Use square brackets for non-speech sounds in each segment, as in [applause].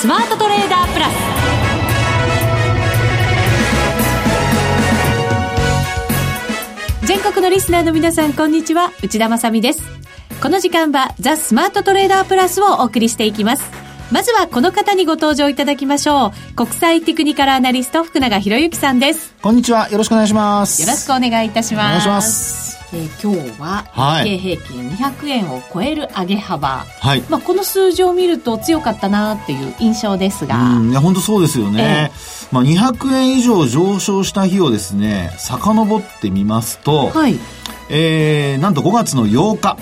スマートトレーダープラス。全国のリスナーの皆さんこんにちは。内田まさです。この時間はザ・スマートトレーダープラスをお送りしていきます。まずはこの方にご登場いただきましょう。国際テクニカルアナリスト福永博之さんです。こんにちは。よろしくお願いします。よろしくお願いいたします。お願いしますえー、今日は日経平均200円を超える上げ幅、はい、まあ、この数字を見ると強かったなっていう印象ですが。いや本当そうですよね、えー、まあ、200円以上上昇した日をですね遡ってみますと、はい。えー、なんと5月の8日。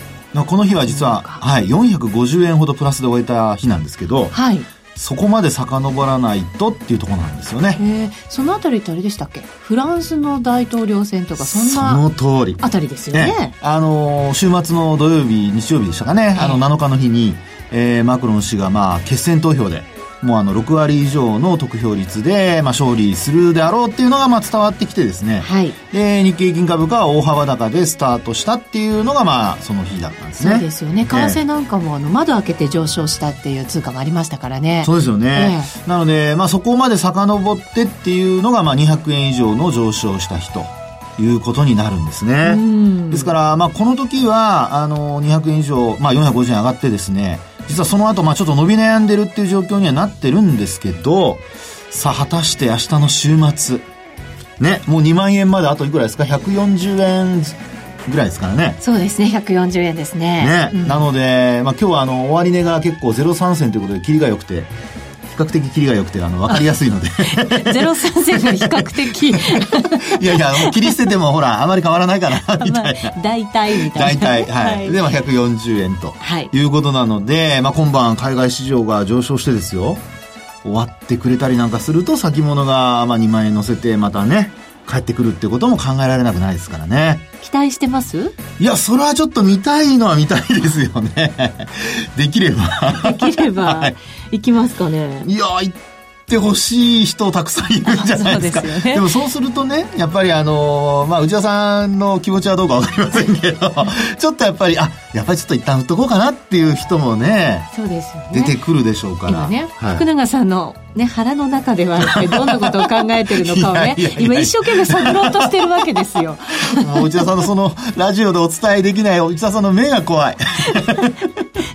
この日は実は、はい、450円ほどプラスで終えた日なんですけど、はい、そこまで遡らないとっていうところなんですよね。そのあたりってあれでしたっけ？フランスの大統領選とかそんなその通り。あたりですよね。ねあの週末の土曜日日曜日でしたかね、あの7日の日に、えー、マクロン氏がまあ決選投票でもうあの6割以上の得票率で、まあ、勝利するであろうっていうのがまあ伝わってきてですね、はい、で日経金株価は大幅高でスタートしたっていうのがまあその日だったんですね。そうですよね。為替なんかもあの窓開けて上昇したっていう通貨もありましたからね。そうですよね、えー、なので、まあ、そこまで遡ってっていうのがまあ200円以上の上昇した日ということになるんですね。ですから、まあ、この時は、あの、200円以上、まあ、450円上がってですね、実はその後、まあちょっと伸び悩んでるっていう状況にはなってるんですけど、さあ果たして明日の週末、ね、もう2万円まであといくらですか ?140 円ぐらいですからね。そうですね、140円ですね。ね、うん、なので、まあ今日はあの、終値が結構03銭ということで、切りが良くて、比較的切りが良くてあの分かりやすいので。[laughs] ゼロ三線が比較的。[laughs] いやいやもう切り捨ててもほらあまり変わらないかなみたいな、まあ、大体みたいな。大体はい、はい、でも140円と、はい、いうことなので、まあ、今晩海外市場が上昇してですよ。終わってくれたりなんかすると先物がまあ2万円乗せてまたね帰ってくるってことも考えられなくないですからね。期待してます？いや、それはちょっと見たいのは見たいですよね。[laughs] できれば。できれば、[laughs] はい、行きますかね。いや、行ってほしい人たくさんいるんじゃないですか。でね、でもそうするとね、やっぱりあの、まあ、内田さんの気持ちはどうかわかりませんけど、[laughs] ちょっとやっぱり、あ、やっぱりちょっと一旦売っとこうかなっていう人もね、そうですよね。出てくるでしょうから。今ね、はい、福永さんのね、腹の中ではどんなことを考えてるのかをね今一生懸命探ろうとしてるわけですよ。[laughs] 内田さんのそのラジオでお伝えできない内田さんの目が怖い。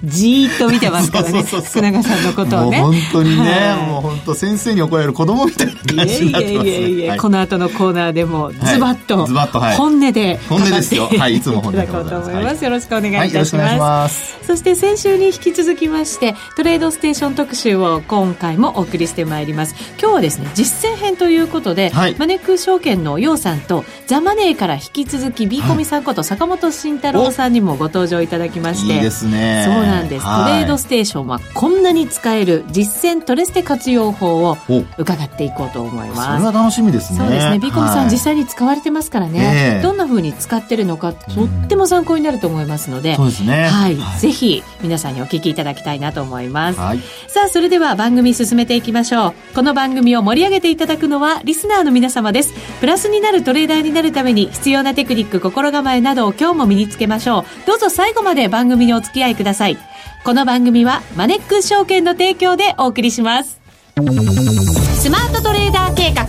じーっと見てますからね福永さんのことをね。本当にね、はい、もう本当先生に怒られる子供みたいな感じになってます、ね、いえいえいえ、はい、この後のコーナーでもズバッと、はい、ズバッと、はい、本音で本音ですよ。はい、いつも本音でございます。よろしくお願いいたします。そして先週に引き続きましてトレードステーション特集を今回もお送りしてまいります。今日はですね実践編ということで、はい、マネック証券の楊さんとザ・マネーから引き続き B コミさんこと坂本慎太郎さんにもご登場いただきまして。いいですね。そうなんです、トレードステーションはこんなに使える実践トレステ活用法を伺っていこうと思います。それは楽しみですね。そうですね。B コミさん、実際に使われてますからね、え。ー、どんなふうに使ってるのかとっても参考になると思いますので、そうですね。はい、はい、ぜひ皆さんにお聞きいただきたいなと思います、はい、さあそれでは番組進めていきましょう。この番組を盛り上げていただくのはリスナーの皆様です。プラスになるトレーダーになるために必要なテクニック心構えなどを今日も身につけましょう。どうぞ最後まで番組にお付き合いください。この番組はマネックス証券の提供でお送りします。スマートトレーダー計画。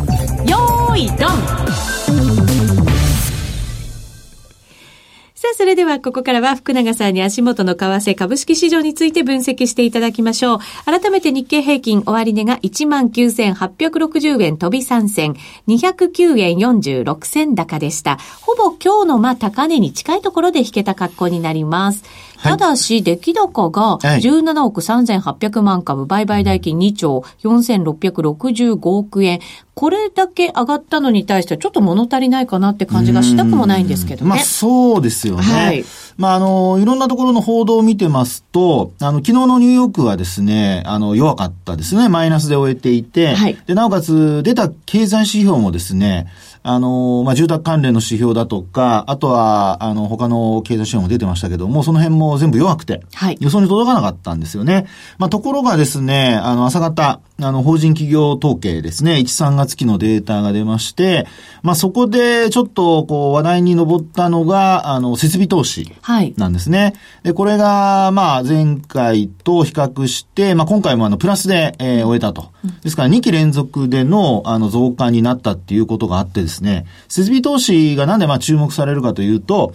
よーいドン。それではここからは福永さんに足元の為替株式市場について分析していただきましょう。改めて日経平均終値が19,860円飛び3銭、209円46銭高でした。ほぼ今日のまあ高値に近いところで引けた格好になります。ただし、出来高が17億3800万株、売買代金2兆4665億円。これだけ上がったのに対してはちょっと物足りないかなって感じがしたくもないんですけどね。まあそうですよね。はい。まああの、いろんなところの報道を見てますと、あの、昨日のニューヨークはですね、あの、弱かったですね。マイナスで終えていて、はい、で、なおかつ出た経済指標もですね、あの、まあ、住宅関連の指標だとか、あとは、あの、他の経済指標も出てましたけども、その辺も全部弱くて、はい、予想に届かなかったんですよね。まあ、ところがですね、あの、朝方、あの、法人企業統計ですね、1、3月期のデータが出まして、まあ、そこでちょっと、こう、話題に上ったのが、あの、設備投資なんですね。はい、で、これが、まあ、前回と比較して、まあ、今回もあの、プラスで、えー、終えたと。ですから、2期連続での、あの、増加になったっていうことがあってですね、設備投資がなんで、まあ、注目されるかというと、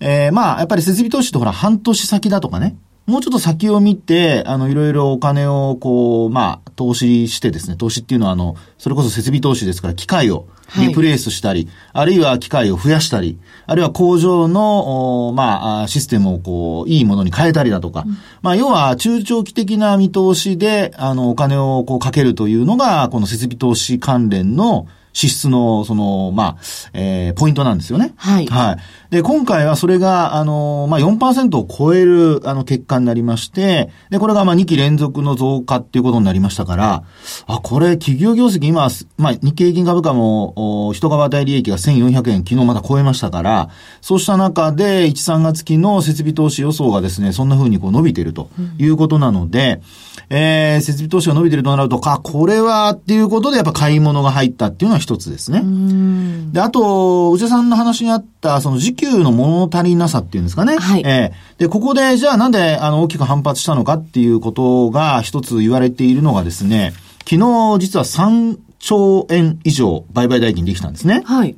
えー、まあ、やっぱり設備投資ってほら、半年先だとかね、もうちょっと先を見て、あの、いろいろお金を、こう、まあ、投資してですね、投資っていうのは、あの、それこそ設備投資ですから、機械をリプレイスしたり、はい、あるいは機械を増やしたり、あるいは工場の、まあ、システムをこう、いいものに変えたりだとか、うん、まあ、要は中長期的な見通しで、あの、お金をこうかけるというのが、この設備投資関連の、支出の、その、まあ、えー、ポイントなんですよね。はい。はい。で、今回はそれが、あの、まあ、4%を超える、あの、結果になりまして、で、これが、まあ、2期連続の増加っていうことになりましたから、あ、これ、企業業績今、まあ、日経平均株価も、一株当たり利益が1400円、昨日また超えましたから、そうした中で、1、3月期の設備投資予想がですね、そんな風にこう伸びているということなので、うん、えー、設備投資が伸びているとなると、か、これはっていうことで、やっぱ買い物が入ったっていうのは一つですね。で、あと、内田さんの話にあった、その時給の物足りなさっていうんですかね。はい。えー、で、ここで、じゃあなんで、あの、大きく反発したのかっていうことが一つ言われているのがですね、昨日実は3兆円以上売買代金できたんですね。はい。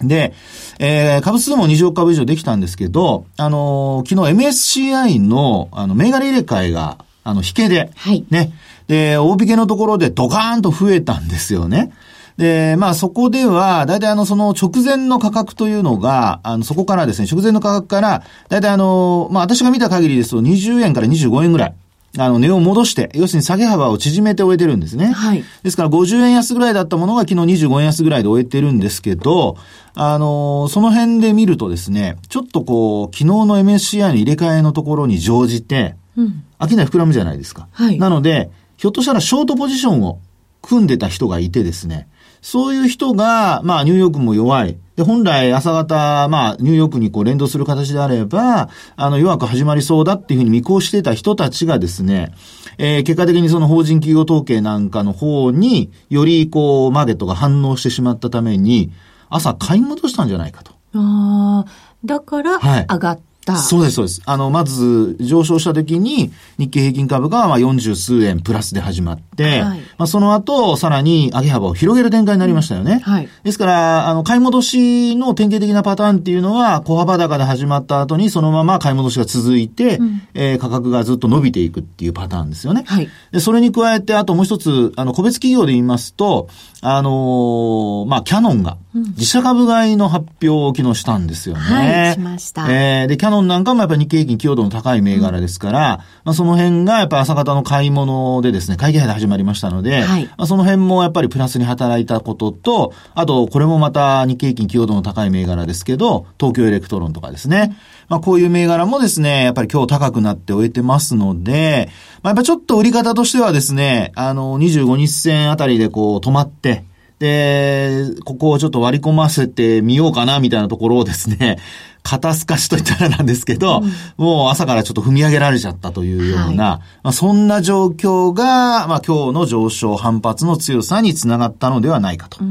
で、えー、株数も20億株以上できたんですけど、あのー、昨日 MSCI の、あの、銘柄入れ替えが、あの、引けで、はい。ね。で、大引けのところでドカーンと増えたんですよね。で、まあそこでは、だいたいあの、その直前の価格というのが、あの、そこからですね、直前の価格から、だいたいあの、まあ私が見た限りですと20円から25円ぐらい。あの、値を戻して、要するに下げ幅を縮めて終えてるんですね。はい。ですから50円安ぐらいだったものが昨日25円安ぐらいで終えてるんですけど、あの、その辺で見るとですね、ちょっとこう、昨日の MSCI の入れ替えのところに乗じて、うん。商い膨らむじゃないですか。はい。なので、ひょっとしたらショートポジションを組んでた人がいてですね、そういう人が、まあ、ニューヨークも弱い。で、本来朝方、まあ、ニューヨークにこう連動する形であれば、あの、弱く始まりそうだっていうふうに見越してた人たちがですね、えー、結果的にその法人企業統計なんかの方によりこう、マーケットが反応してしまったために、朝買い戻したんじゃないかと。ああ、だから上がった。そうです、そうです。あの、まず上昇した時に日経平均株価はまあ40数円プラスで始まって、はい、まあその後さらに上げ幅を広げる展開になりましたよね。はい。ですから、あの、買い戻しの典型的なパターンっていうのは小幅高で始まった後にそのまま買い戻しが続いて、うん、えー、価格がずっと伸びていくっていうパターンですよね。はい。で、それに加えて、あともう一つ、あの、個別企業で言いますと、あのー、まあ、キャノンが、自社株買いの発表を昨日したんですよね。はい、しました。えー、で、キャノンなんかもやっぱり日経平均寄与度の高い銘柄ですから、うん、まあ、その辺がやっぱ朝方の買い物でですね、買い気配で始まりましたので、はい、まあ、その辺もやっぱりプラスに働いたことと、あと、これもまた日経平均寄与度の高い銘柄ですけど、東京エレクトロンとかですね。まあ、こういう銘柄もですね、やっぱり今日高くなって終えてますので、まあ、やっぱちょっと売り方としてはですね、あの、25日線あたりでこう止まって、で、ここをちょっと割り込ませてみようかな、みたいなところをですね、[laughs] 肩透かしといったらなんですけど、うん、もう朝からちょっと踏み上げられちゃったというような、はい、まあ、そんな状況が、まあ今日の上昇反発の強さにつながったのではないかと。う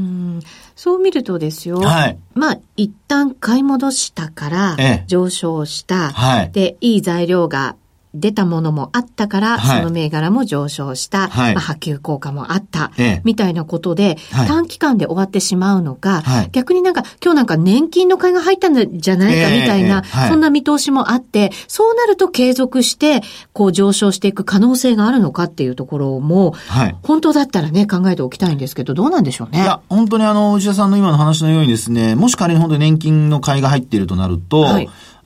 そう見るとですよ。はい。まあ、一旦買い戻したから、上昇した。はい。で、いい材料が出たものもあったから、はい、その銘柄も上昇した、はい、まあ、波及効果もあった、ええ、みたいなことで、はい、短期間で終わってしまうのか、逆になんか今日なんか年金の買いが入ったんじゃないかみたいな、え、そんな見通しもあって、そうなると継続して、こう上昇していく可能性があるのかっていうところも、本当だったらね、考えておきたいんですけど、どうなんでしょうね？いや、本当にあの、内田さんの今の話のようにですね、もし仮に本当に年金の買いが入っているとなると、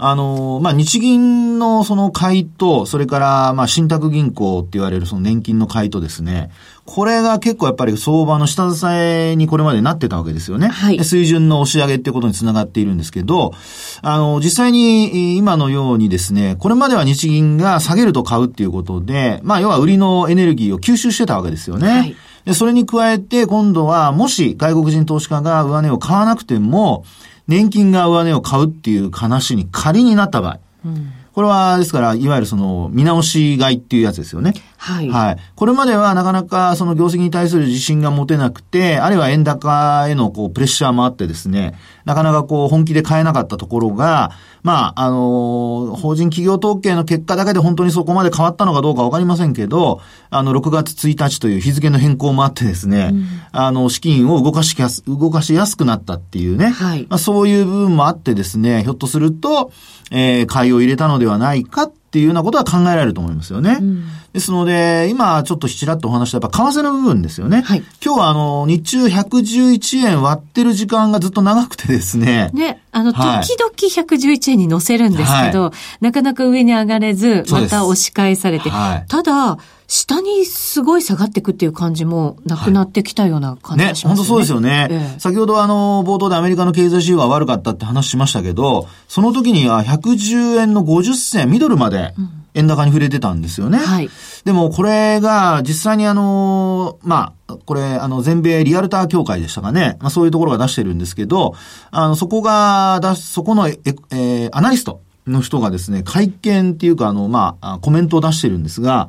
あの、まあ、日銀のその買いと、それから、まあ、信託銀行って言われるその年金の買いとですね、これが結構やっぱり相場の下支えにこれまでなってたわけですよね。はい。水準の押し上げってことにつながっているんですけど、あの、実際に今のようにですね、これまでは日銀が下げると買うっていうことで、まあ、要は売りのエネルギーを吸収してたわけですよね。はい。で、それに加えて今度は、もし外国人投資家が上値を買わなくても、年金が上値を買うっていう話に仮になった場合、うん、これは、ですから、いわゆるその、見直し買いっていうやつですよね。はい。はい。これまではなかなかその業績に対する自信が持てなくて、あるいは円高へのこうプレッシャーもあってですね、なかなかこう本気で買えなかったところが、まあ、あの法人企業統計の結果だけで本当にそこまで変わったのかどうかわかりませんけど、あの、6月1日という日付の変更もあってですね、うん、あの、資金を動かしやす、動かしやすくなったっていうね、はい。まあ、そういう部分もあってですね、ひょっとすると、えー、買いを入れたのではないかっていうようなことは考えられると思いますよね。うん、ですので、今ちょっとちらっとお話したやっぱ為替の部分ですよね。はい、今日はあの、日中111円割ってる時間がずっと長くてですね。ね、あの、はい、時々111円に乗せるんですけど、はい、なかなか上に上がれず、また押し返されて、ただ、下にすごい下がっていくっていう感じもなくなってきたような感じがしますね。ね、本当そうですよね。ええ、先ほどあの、冒頭でアメリカの経済指標が悪かったって話しましたけど、その時には110円の50銭、ミドルまで円高に触れてたんですよね。はい。でもこれが実際にあの、まあ、これ、あの、全米リアルター協会でしたかね。まあ、そういうところが出してるんですけど、あの、そこが出そこのえ、えー、アナリストの人がですね、会見っていうか、あの、まあ、コメントを出してるんですが、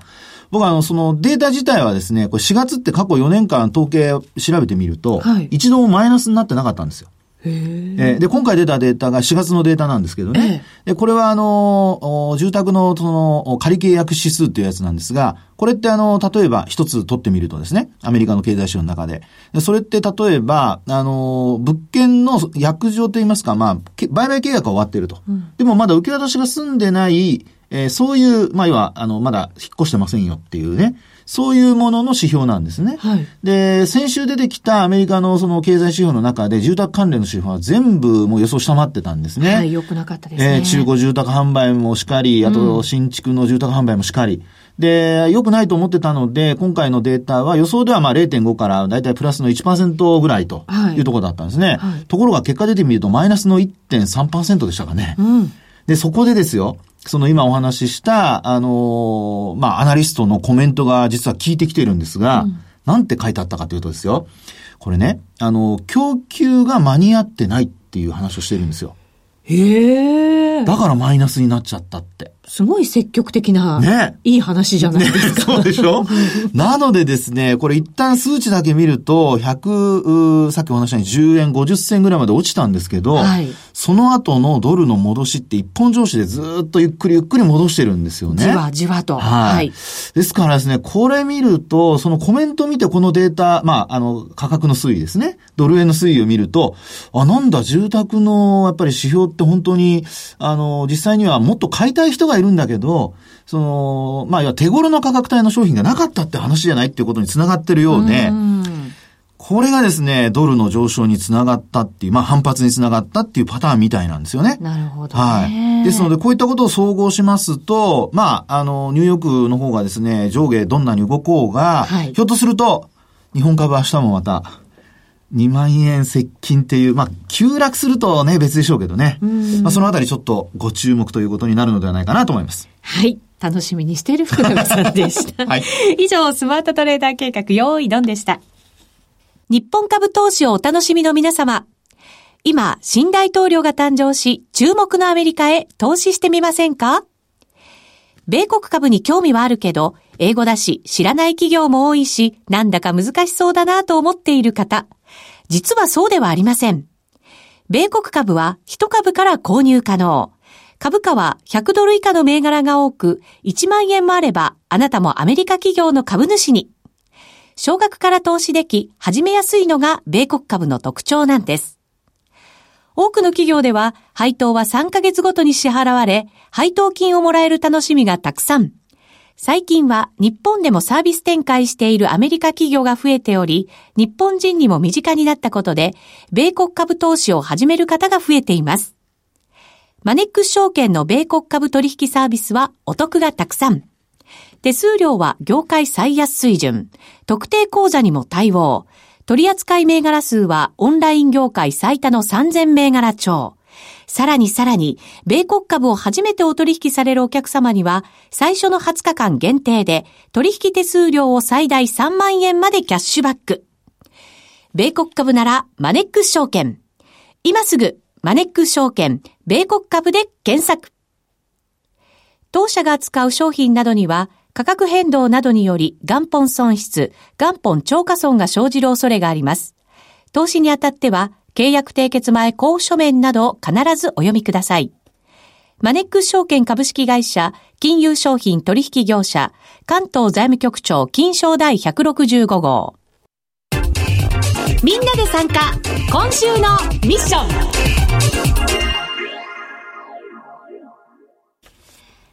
僕はあの、そのデータ自体はですね、これ4月って過去4年間統計を調べてみると、はい、一度もマイナスになってなかったんですよ。えで、今回出たデータが4月のデータなんですけどね。で、これはあの、住宅のその仮契約指数っていうやつなんですが、これってあの、例えば一つ取ってみるとですね、アメリカの経済指標の中で。でそれって例えば、あの、物件の約定といいますか、まあ、売買契約が終わっていると。うん、でもまだ受け渡しが済んでない、えー、そういう、まあ、要は、あの、まだ引っ越してませんよっていうね。そういうものの指標なんですね。はい、で、先週出てきたアメリカのその経済指標の中で住宅関連の指標は全部もう予想下回ってたんですね。はい、良くなかったですね。えー、中古住宅販売もしかり、あと新築の住宅販売もしかり。うんで、良くないと思ってたので、今回のデータは予想ではまあ0.5からだいたいプラスの1%ぐらいというところだったんですね。はいはい、ところが結果出てみるとマイナスの1.3%でしたかね。うん、で、そこでですよ、その今お話しした、あのー、まあ、アナリストのコメントが実は聞いてきてるんですが、うん、なんて書いてあったかというとですよ。これね、あの、供給が間に合ってないっていう話をしてるんですよ。へえ。だからマイナスになっちゃったって。すごい積極的な、ね。いい話じゃないですか。ね、そうでしょ？[laughs] なのでですね、これ一旦数値だけ見ると、100、さっきお話したように10円50銭ぐらいまで落ちたんですけど、はい、その後のドルの戻しって一本上司でずっとゆっくりゆっくり戻してるんですよね。じわじわと。はい。はい、ですからですね、これ見ると、そのコメント見てこのデータ、まあ、あの、価格の推移ですね。ドル円の推移を見ると、あ、なんだ、住宅のやっぱり指標って本当に、あの、実際にはもっと買いたい人がいるんだけど、その、まあ、手頃の価格帯の商品がなかったって話じゃないっていうことにつながってるようで、これがですね、ドルの上昇につながったっていう、まあ反発につながったっていうパターンみたいなんですよね。なるほど、はい。ですので、こういったことを総合しますと、まあ、あの、ニューヨークの方がですね、上下どんなに動こうが、はい、ひょっとすると、日本株明日もまた、2万円接近っていう、まあ、急落するとね、別でしょうけどね。まあ、そのあたりちょっとご注目ということになるのではないかなと思います。はい。楽しみにしている福永さんでした。[laughs] はい。以上、スマートトレーダー計画、用意ドンでした。日本株投資をお楽しみの皆様。今、新大統領が誕生し、注目のアメリカへ投資してみませんか？米国株に興味はあるけど、英語だし、知らない企業も多いし、なんだか難しそうだなと思っている方。実はそうではありません。米国株は1株から購入可能。株価は100ドル以下の銘柄が多く、1万円もあれば、あなたもアメリカ企業の株主に。少額から投資でき、始めやすいのが米国株の特徴なんです。多くの企業では、配当は3ヶ月ごとに支払われ、配当金をもらえる楽しみがたくさん。最近は日本でもサービス展開しているアメリカ企業が増えており、日本人にも身近になったことで、米国株投資を始める方が増えています。マネックス証券の米国株取引サービスはお得がたくさん。手数料は業界最安水準。特定口座にも対応。取扱銘柄数はオンライン業界最多の3000銘柄超。さらにさらに、米国株を初めてお取引されるお客様には、最初の20日間限定で、取引手数料を最大3万円までキャッシュバック。米国株なら、マネックス証券。今すぐ、マネックス証券、米国株で検索。当社が扱う商品などには、価格変動などにより元本損失、元本超過損が生じる恐れがあります。投資にあたっては、契約締結前交付書面など必ずお読みください。マネックス証券株式会社、金融商品取引業者、関東財務局長金賞第165号。みんなで参加、今週のミッション。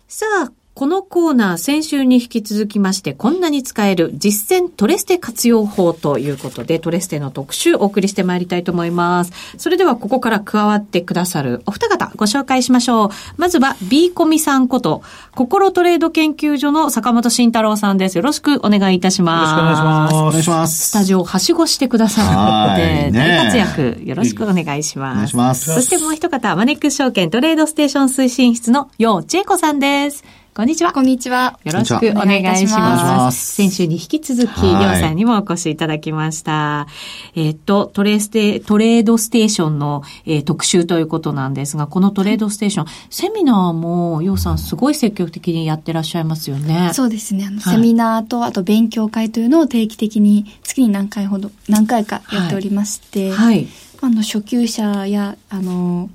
さあ、このコーナー、先週に引き続きまして、こんなに使える実践トレステ活用法ということで、トレステの特集お送りしてまいりたいと思います。それでは、ここから加わってくださるお二方、ご紹介しましょう。まずは、B コミさんこと、心トレード研究所の坂本慎太郎さんです。よろしくお願いいたします。よろしくお願いします。お願いします。スタジオをはしごしてくださるので、大活躍、よろしくお願いします。お願いします。そしてもう一方、マネックス証券トレードステーション推進室の楊千恵子さんです。こんにちは。こんにちは。よろしくお願いします。先週に引き続き、りょうさんにもお越しいただきました。えっと、トレーステ、トレードステーションの、えー、特集ということなんですが、このトレードステーション、はい、セミナーも、ようさんすごい積極的にやってらっしゃいますよね。そうですね。あの、はい、セミナーと、あと勉強会というのを定期的に、月に何回ほど、何回かやっておりまして、はい。あの、初級者や、あの、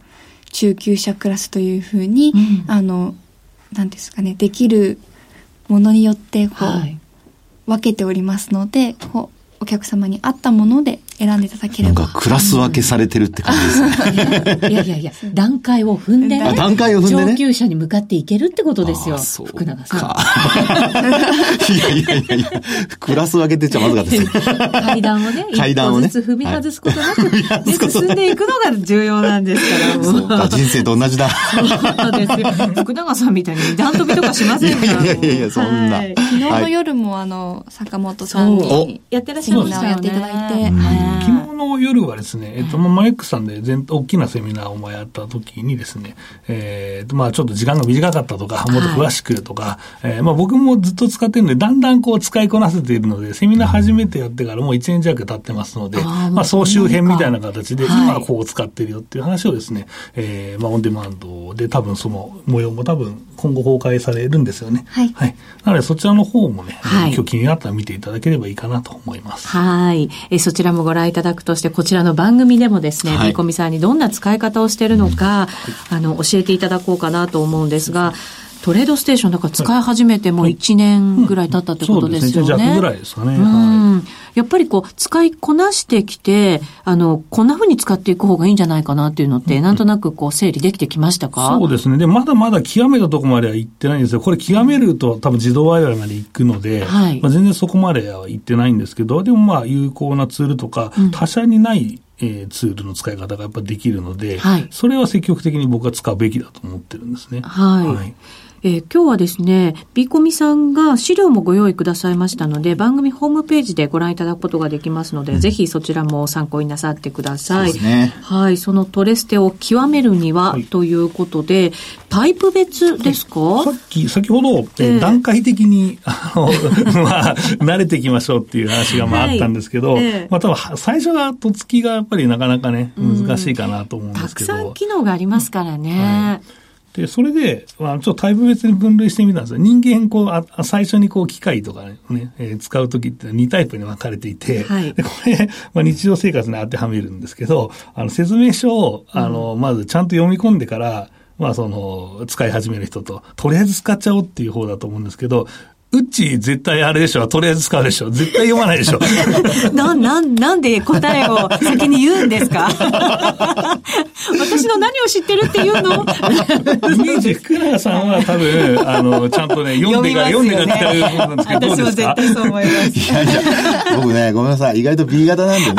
中級者クラスというふうに、うん、あの、なんですかねできるものによってこう、はい、分けておりますのでこうお客様に合ったもので選んでいただければ。なんかクラス分けされてるって感じですね。いやいやいや、段階を踏んでね。段階を踏んでね。上級者に向かっていけるってことですよ。福永さん。いやいやいやいや、クラス分けってちゃまずかったです階段をね、階段をね。一歩ずつ踏み外すことなく、ね、進んでいくのが重要なんですから。そうか、人生と同じだ。そうですよ。福永さんみたいに段飛びとかしませんから。いやいやいや、そんな。昨日の夜もあの、坂本さんにやってらっしゃるんですよね。やっていただいて。昨日の夜はですね、えっと、マエックさんで全、大きなセミナーをやった時にですね、えー、まあちょっと時間が短かったとか、もっと詳しくとか、はい、えー、まあ僕もずっと使ってるので、だんだんこう使いこなせているので、セミナー初めてやってからもう1年弱経ってますので、あまあ総集編みたいな形で、今こう使ってるよっていう話をですね、えー、まあオンデマンドで多分その模様も多分今後公開されるんですよね。はい。はい。なのでそちらの方もね、はい、今日気になったら見ていただければいいかなと思います。はい。えそちらもご覧いただくとして、こちらの番組でもですね、はい、コミさんにどんな使い方をしているのか、あの、教えていただこうかなと思うんですが、トレードステーションだから使い始めてもう1年ぐらい経ったってことですよね。そうですね。ぐらいですかね。はい。やっぱりこう、使いこなしてきて、あの、こんな風に使っていく方がいいんじゃないかなっていうのって、なんとなくこう、整理できてきましたか？そうですね。で、まだまだ極めたところまでは行ってないんですよ。これ極めると多分自動ワイヤーまで行くので、はい、まあ、全然そこまでは行ってないんですけど、でもまあ、有効なツールとか、他社にないえー、ツールの使い方がやっぱできるので、はい、それは積極的に僕は使うべきだと思ってるんですね。はい、はいえー、今日はですね、ビーコミさんが資料もご用意くださいましたので、番組ホームページでご覧いただくことができますので、うん、ぜひそちらも参考になさってください。ね、はい。そのトレステを極めるには、はい、ということで、タイプ別ですか？さっき、先ほど、えー、段階的に、あの、[laughs] まあ、慣れていきましょうっていう話がまああったんですけど、はい、えー、まあ多分最初が、とつきがやっぱりなかなかね、難しいかなと思うんですけど。たくさん機能がありますからね。はいで、それで、まあ、ちょっとタイプ別に分類してみたんですよ。人間、こう、あ最初にこう、機械とかね、えー、使うときって2タイプに分かれていて、はい、でこれ、まあ、日常生活に当てはめるんですけど、あの、説明書を、あの、まずちゃんと読み込んでから、まあその、使い始める人と、とりあえず使っちゃおうっていう方だと思うんですけど、うっち絶対あれでしょ。とりあえず使うでしょ。絶対読まないでしょ。[laughs] な、な、なんで答えを先に言うんですか？[laughs] 私の何を知ってるっていうの？イメージ、福永さんは多分、あの、ちゃんとね、[laughs] 読んでから、読んでから伝えるものなんですけど、私も絶対そう思います。いやいや、僕ね、ごめんなさい。意外と B 型なんでね。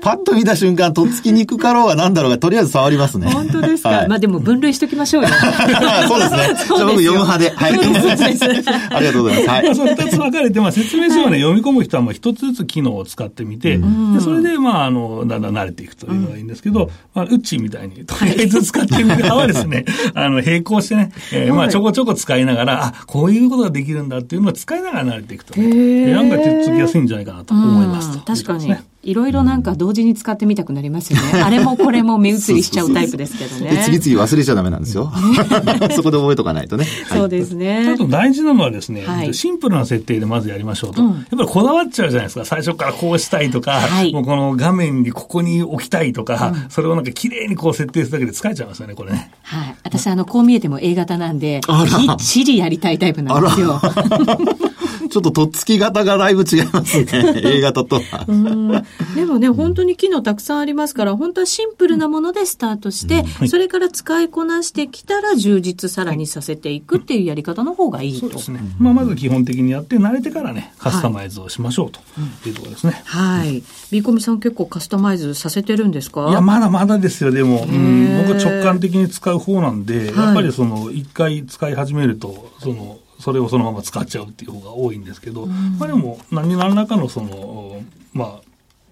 パッと見た瞬間、とっつきにくかろうがなんだろうが、とりあえず触りますね。本当ですか、はい、まあでも分類しときましょうよ。[laughs] そうですね。じゃあ僕読む派で。はい。ありがとうございます。はい。まあ、その二つ分かれて、まあ説明書をね、読み込む人はもう一つずつ機能を使ってみて、でそれで、まあ、あの、だんだん慣れていくというのがいいんですけど、まあ、ウッチーみたいに、とりあえず使ってみる派はですね、[laughs] あの、並行してね、えー、まあ、ちょこちょこ使いながら、あ、こういうことができるんだっていうのを使いながら慣れていくとね、案外手っつきやすいんじゃないかなと思いますと、確かに。いろいろなんか同時に使ってみたくなりますよね。[laughs] あれもこれも目移りしちゃうタイプですけどね。次々忘れちゃダメなんですよ。[laughs] そこで覚えとかないとね。そうですね。あと大事なのはですね、はい、シンプルな設定でまずやりましょうと、うん、やっぱりこだわっちゃうじゃないですか。最初からこうしたいとか、はい、もうこの画面にここに置きたいとか、うん、それをなんか綺麗にこう設定するだけで疲れちゃいますよね、これね。はい。私あの、こう見えても A 型なんで、きっちりやりたいタイプなんですよ。[laughs] ちょっととっつき方がだいぶ違いますね。A 型とは。[laughs] でもね、本当に機能たくさんありますから、本当はシンプルなものでスタートして、うん、それから使いこなしてきたら充実さらにさせていくっていうやり方の方がいいと。そうですね。まあ、まず基本的にやって慣れてからね、カスタマイズをしましょうというところですね。はい。ビーコミさん結構カスタマイズさせてるんですか？いや、まだまだですよ、でも。うん、僕は直感的に使う方なんで、やっぱりその、一回使い始めると、その、それをそのまま使っちゃうっていう方が多いんですけど、うん、まあでも何何らかのその、まあ、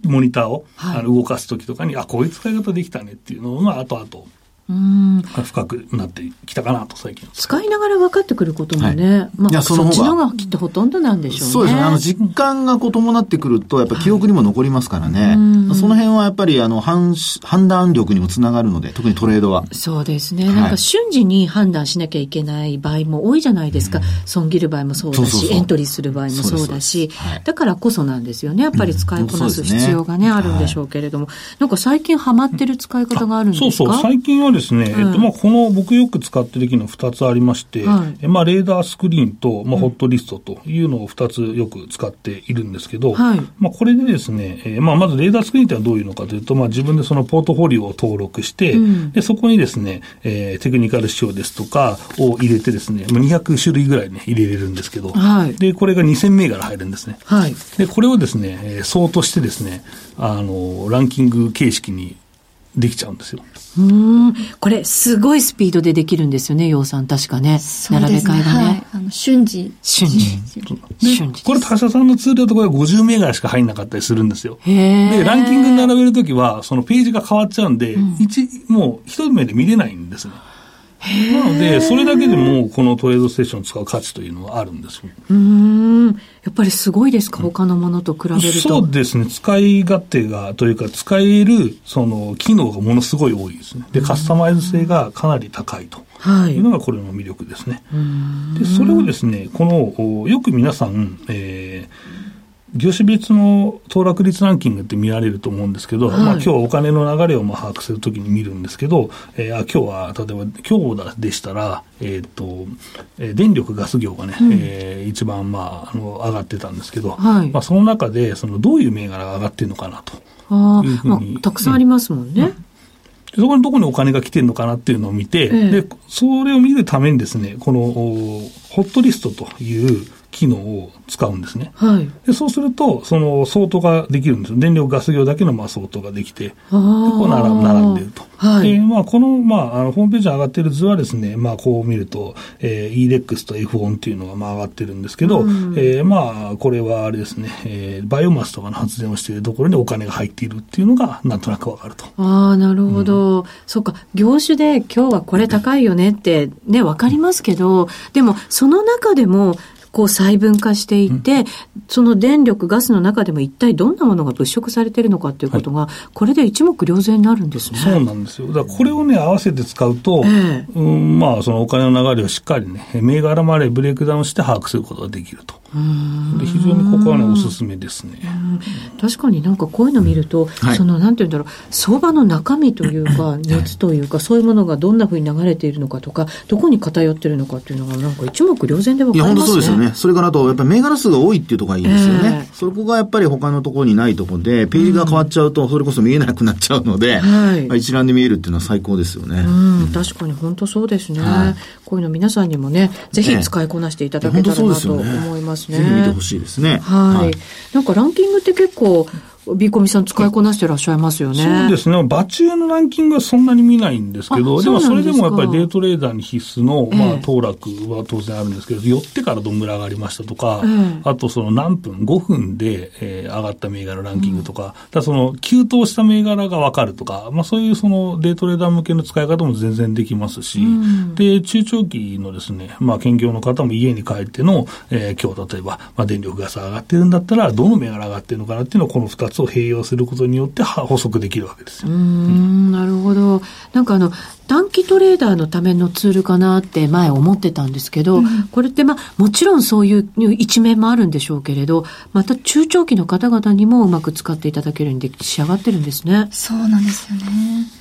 モニターを、はい、動かす時とかに、あ、こういう使い方できたねっていうのを、まあ、後々、うん深くなってきたかなと最近使いながら分かってくることもね、はい、まあ、そっちのがきっとほとんどなんでしょうね。そうですね。あの、実感がこう伴ってくると、やっぱ記憶にも残りますからね。はい、その辺はやっぱり、あの、判、判断力にもつながるので、特にトレードは。そうですね。なんか瞬時に判断しなきゃいけない場合も多いじゃないですか。損切る場合もそうだしエントリーする場合もそうだし、だからこそなんですよね。やっぱり使いこなす必要がね、あるんでしょうけれども、なんか最近ハマってる使い方があるんですか？そうそう。最近はですね、えっと、まあ、この僕よく使ってる機能2つありまして、はい、まあ、レーダースクリーンと、まあ、ホットリストというのを2つよく使っているんですけど、はい、まあ、これでですね、えー、まあ、まずレーダースクリーンとはどういうのかというと、まあ、自分でそのポートフォリオを登録して、うん、でそこにですね、えー、テクニカル仕様ですとかを入れてですね、200種類ぐらいね、入れれるんですけど、はい、で、これが2000銘柄入るんですね。はい、で、これをですね、えー、相当してですね、あの、ランキング形式にできちゃうんですよ。うん。これ、すごいスピードでできるんですよね、洋さん。確かね。並べ替えがね。はい、あの瞬時。瞬時。瞬時。これ、他社さんのツールだとこれ50銘柄しか入んなかったりするんですよ。で、ランキングに並べるときは、そのページが変わっちゃうんで、うん、一、もう一目で見れないんですね。なので、それだけでも、このトレードステーションを使う価値というのはあるんですうん。やっぱりすごいですか、他のものと比べると。そうですね。使い勝手が、というか、使える、その、機能がものすごい多いですね。で、カスタマイズ性がかなり高いと。はい、いうのがこれの魅力ですね。で、それをですね、この、よく皆さん、えー、業種別の騰落率ランキングって見られると思うんですけど、はい、まあ今日お金の流れをまあ把握するときに見るんですけど、えー、あ今日は例えば今日でしたら、えっ、ー、と、えー、電力ガス業がね、うん、えー、一番まああの上がってたんですけど、はい、まあその中でそのどういう銘柄が上がってるのかなと。いうふうに、まあ、たくさんありますもんね。うん。そこにどこにお金が来てるのかなっていうのを見て、ええ、で、それを見るためにですね、この、ホットリストという、機能を使うんですね。はい、でそうすると、その相当ができるんですよ。電力ガス業だけのまあ相当ができて、でこう並並んでいると。はい、でまあ、この,、まあ、あのホームページに上がっている図はですね、まあ、こう見ると、えー、EDEX と F1 っていうのがまあ上がってるんですけど、うん、えー、まあ、これはあれですね、えー、バイオマスとかの発電をしているところにお金が入っているっていうのが、なんとなくわかると。ああ、なるほど。うん、そっか、業種で今日はこれ高いよねってね、わかりますけど、でも、その中でも、こう細分化していて、うん、その電力、ガスの中でも一体どんなものが物色されているのかということが、はい、これで一目瞭然になるんですね。そうなんですよ。だこれをね、合わせて使うと、えー、うん、まあ、そのお金の流れをしっかりね、銘柄までブレイクダウンして把握することができると。で非常にここはね、おすすめですね。確かになんかこういうの見ると、はい、そのなんていうんだろう、相場の中身というか、熱というか、そういうものがどんなふうに流れているのかとか、どこに偏っているのかというのが、なんか一目瞭然で分かりますね。いや、本当そうですよね。それからあと、やっぱり銘柄数が多いっていうところがいいですよね。えー、そこがやっぱり他のところにないところで、ページが変わっちゃうと、それこそ見えなくなっちゃうので、はい、一覧で見えるっていうのは最高ですよね。うん、確かに本当そうですね。はい、こういうの皆さんにもね、ぜひ使いこなしていただけたらなと思いますね。見てほしいですね。はい。なんかランキングって結構、ビーコミさん使いこなしてらっしゃいますよね。そうですね。バチューのランキングはそんなに見ないんですけど、でもそれでもやっぱりデイトレーダーに必須の、まあ、騰落は当然あるんですけど、寄ってからどんぐらい上がりましたとか、あとその何分、5分で、えー、上がった銘柄ランキングとか、だその急騰した銘柄がわかるとか、まあそういうそのデイトレーダー向けの使い方も全然できますし、で、中長期のですね、まあ研究の方も家に帰っての、えー、今日例えば、まあ電力ガス上がってるんだったら、どの銘柄上がってるのかなっていうのをこの2つツを併用することによって補足できるわけですよ。うん、なるほど。なんかあの、短期トレーダーのためのツールかなって前思ってたんですけど、うん、これってまあもちろんそういう一面もあるんでしょうけれど、また中長期の方々にもうまく使っていただけるように仕上がってるんですね。そうなんですよね。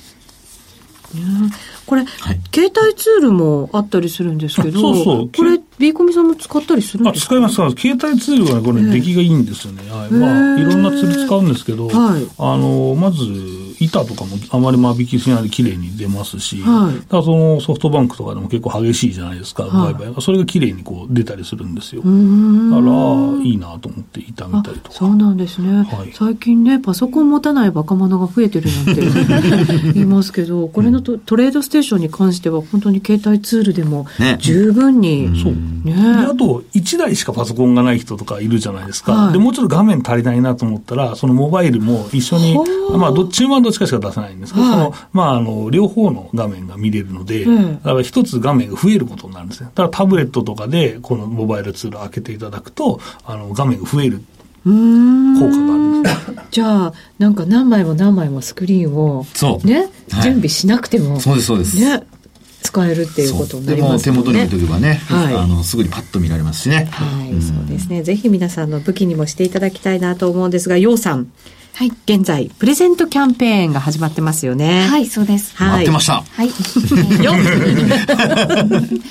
これ、はい、携帯ツールもあったりするんですけど、そうそう。これ、ビーコミさんも使ったりするんですか？使います、携帯ツールはこれ、出来がいいんですよね。はい、まあ、いろんなツール使うんですけど、はい、あの、まず、板とかもあまり間引きしないで綺麗に出ますし、はい、だそのソフトバンクとかでも結構激しいじゃないですか、はい、売買それが綺麗にこう出たりするんですよ。だから、いいなと思って板見たりとか。そうなんですね。はい、最近ね、パソコン持たない若者が増えてるなんて [laughs] 言いますけど、これのトトレードステーションに関しては本当に携帯ツールでも十分に。ね、そう。ね、あと、1台しかパソコンがない人とかいるじゃないですか。で、もうちょっと画面足りないなと思ったら、そのモバイルも一緒に、まあ、どっちもどっちかしか出せないんですけど、はい、その、まあ、あの、両方の画面が見れるので、うん、だから一つ画面が増えることになるんですね。だからタブレットとかで、このモバイルツールを開けていただくと、あの、画面が増える。効果があります、じゃあ、なんか何枚も何枚もスクリーンを、そう。ね、はい、準備しなくても。そうです、そうです。ね。使えるっていうことになりますね。手元に置いとけばね、はい、あのすぐにパッと見られますしね。はい、そうですね。ぜひ皆さんの武器にもしていただきたいなと思うんですが、ようさん。はい。現在、プレゼントキャンペーンが始まってますよね。はい、そうです。はい。待ってました。はい。[laughs]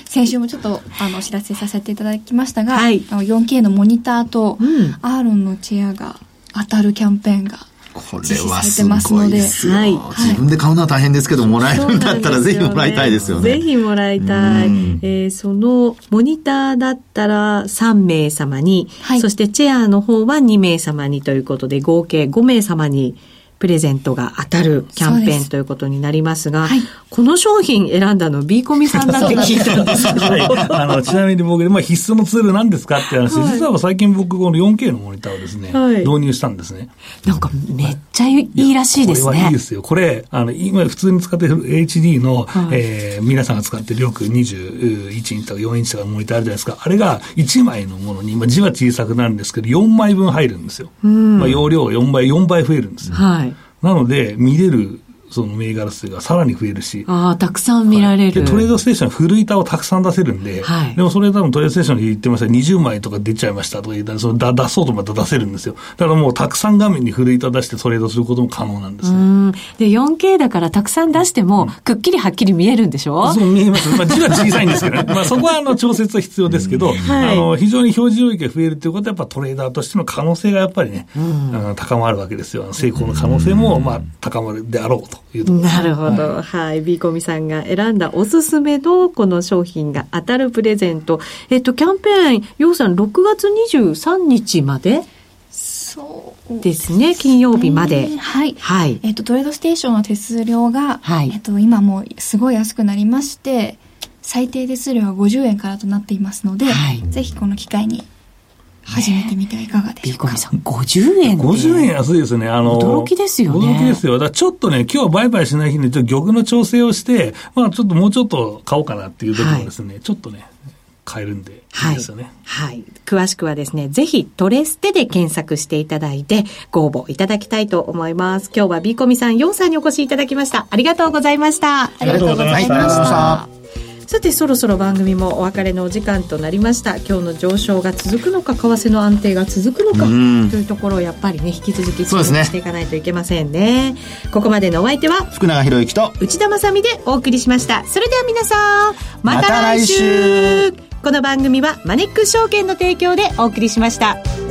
先週もちょっと、あの、お知らせさせていただきましたが、はい、4K のモニターと、うん、アーロンのチェアが当たるキャンペーンがこれはすごいですよ、はい、自分で買うのは大変ですけど、もらえるんだったらぜひもらいたいですよね。ぜひもらいたい。えー、そのモニターだったら3名様に、はい、そしてチェアの方は2名様にということで、合計5名様にプレゼントが当たるキャンペーンということになりますが、はい、この商品選んだの B コミさんだって聞いたんですけど。はい、あのちなみに僕で、まあ、必須のツールなんですかって話、はい、実は最近僕この 4K のモニターをですね、はい、導入したんですね。なんかめっちゃいいらしいですね。これはいいですよ。これ、あの、今普通に使ってる HD の、はい、えー、皆さんが使ってるよく21インチとか4インチとかのモニターあるじゃないですか。あれが1枚のものに、まあ、字は小さくなるんですけど、4枚分入るんですよ。まあ、容量4倍、4倍増えるんですよ。はいなので、見れるその銘柄数がさらに増えるし。ああ、たくさん見られる、はい、トレードステーション古板をたくさん出せるんで、はい、でもそれ多分トレードステーションで言ってました20枚とか出ちゃいましたとか言ったら、そのだ出そうとまた出せるんですよ。だからもうたくさん画面に古板出してトレードすることも可能なんですね。で、4K だからたくさん出しても、くっきりはっきり見えるんでしょ？そう見えます。まあ字は小さいんですけどね。[laughs] まあそこはあの調節は必要ですけど、はい、あの非常に表示領域が増えるということはやっぱトレーダーとしての可能性がやっぱりね、うん、高まるわけですよ。成功の可能性もまあ高まるであろうというところなるほど。はい。ビーコミさんが選んだおすすめのこの商品が当たるプレゼント。えっと、キャンペーン、ようさん6月23日まで？そうですね。金曜日まで。はい。はい。えっと、トレードステーションの手数料が、はい、えっと、今もうすごい安くなりまして、最低手数料は50円からとなっていますので、はい、ぜひこの機会に始めてみてはいかがでしょうか。ビさん、50円50円安いですね。あの、驚きですよね。驚きですよ。だからちょっとね、今日は売買しない日にちょっと玉の調整をして、まあちょっともうちょっと買おうかなっていう時もですね、はい、ちょっとね、買えるんで、いいですよね、はい。はい。詳しくはですね、ぜひトレステで検索していただいて、ご応募いただきたいと思います。今日はビーコミさん、ヨンさんにお越しいただきました。ありがとうございました。ありがとうございました。さてそろそろ番組もお別れのお時間となりました。今日の上昇が続くのか為替の安定が続くのかというところをやっぱりね引き続き注目していかないといけませんね、ね、ここまでのお相手は福永博之と内田まさでお送りしました。それでは皆さんまた来週。ま、来週。この番組はマネックス証券の提供でお送りしました。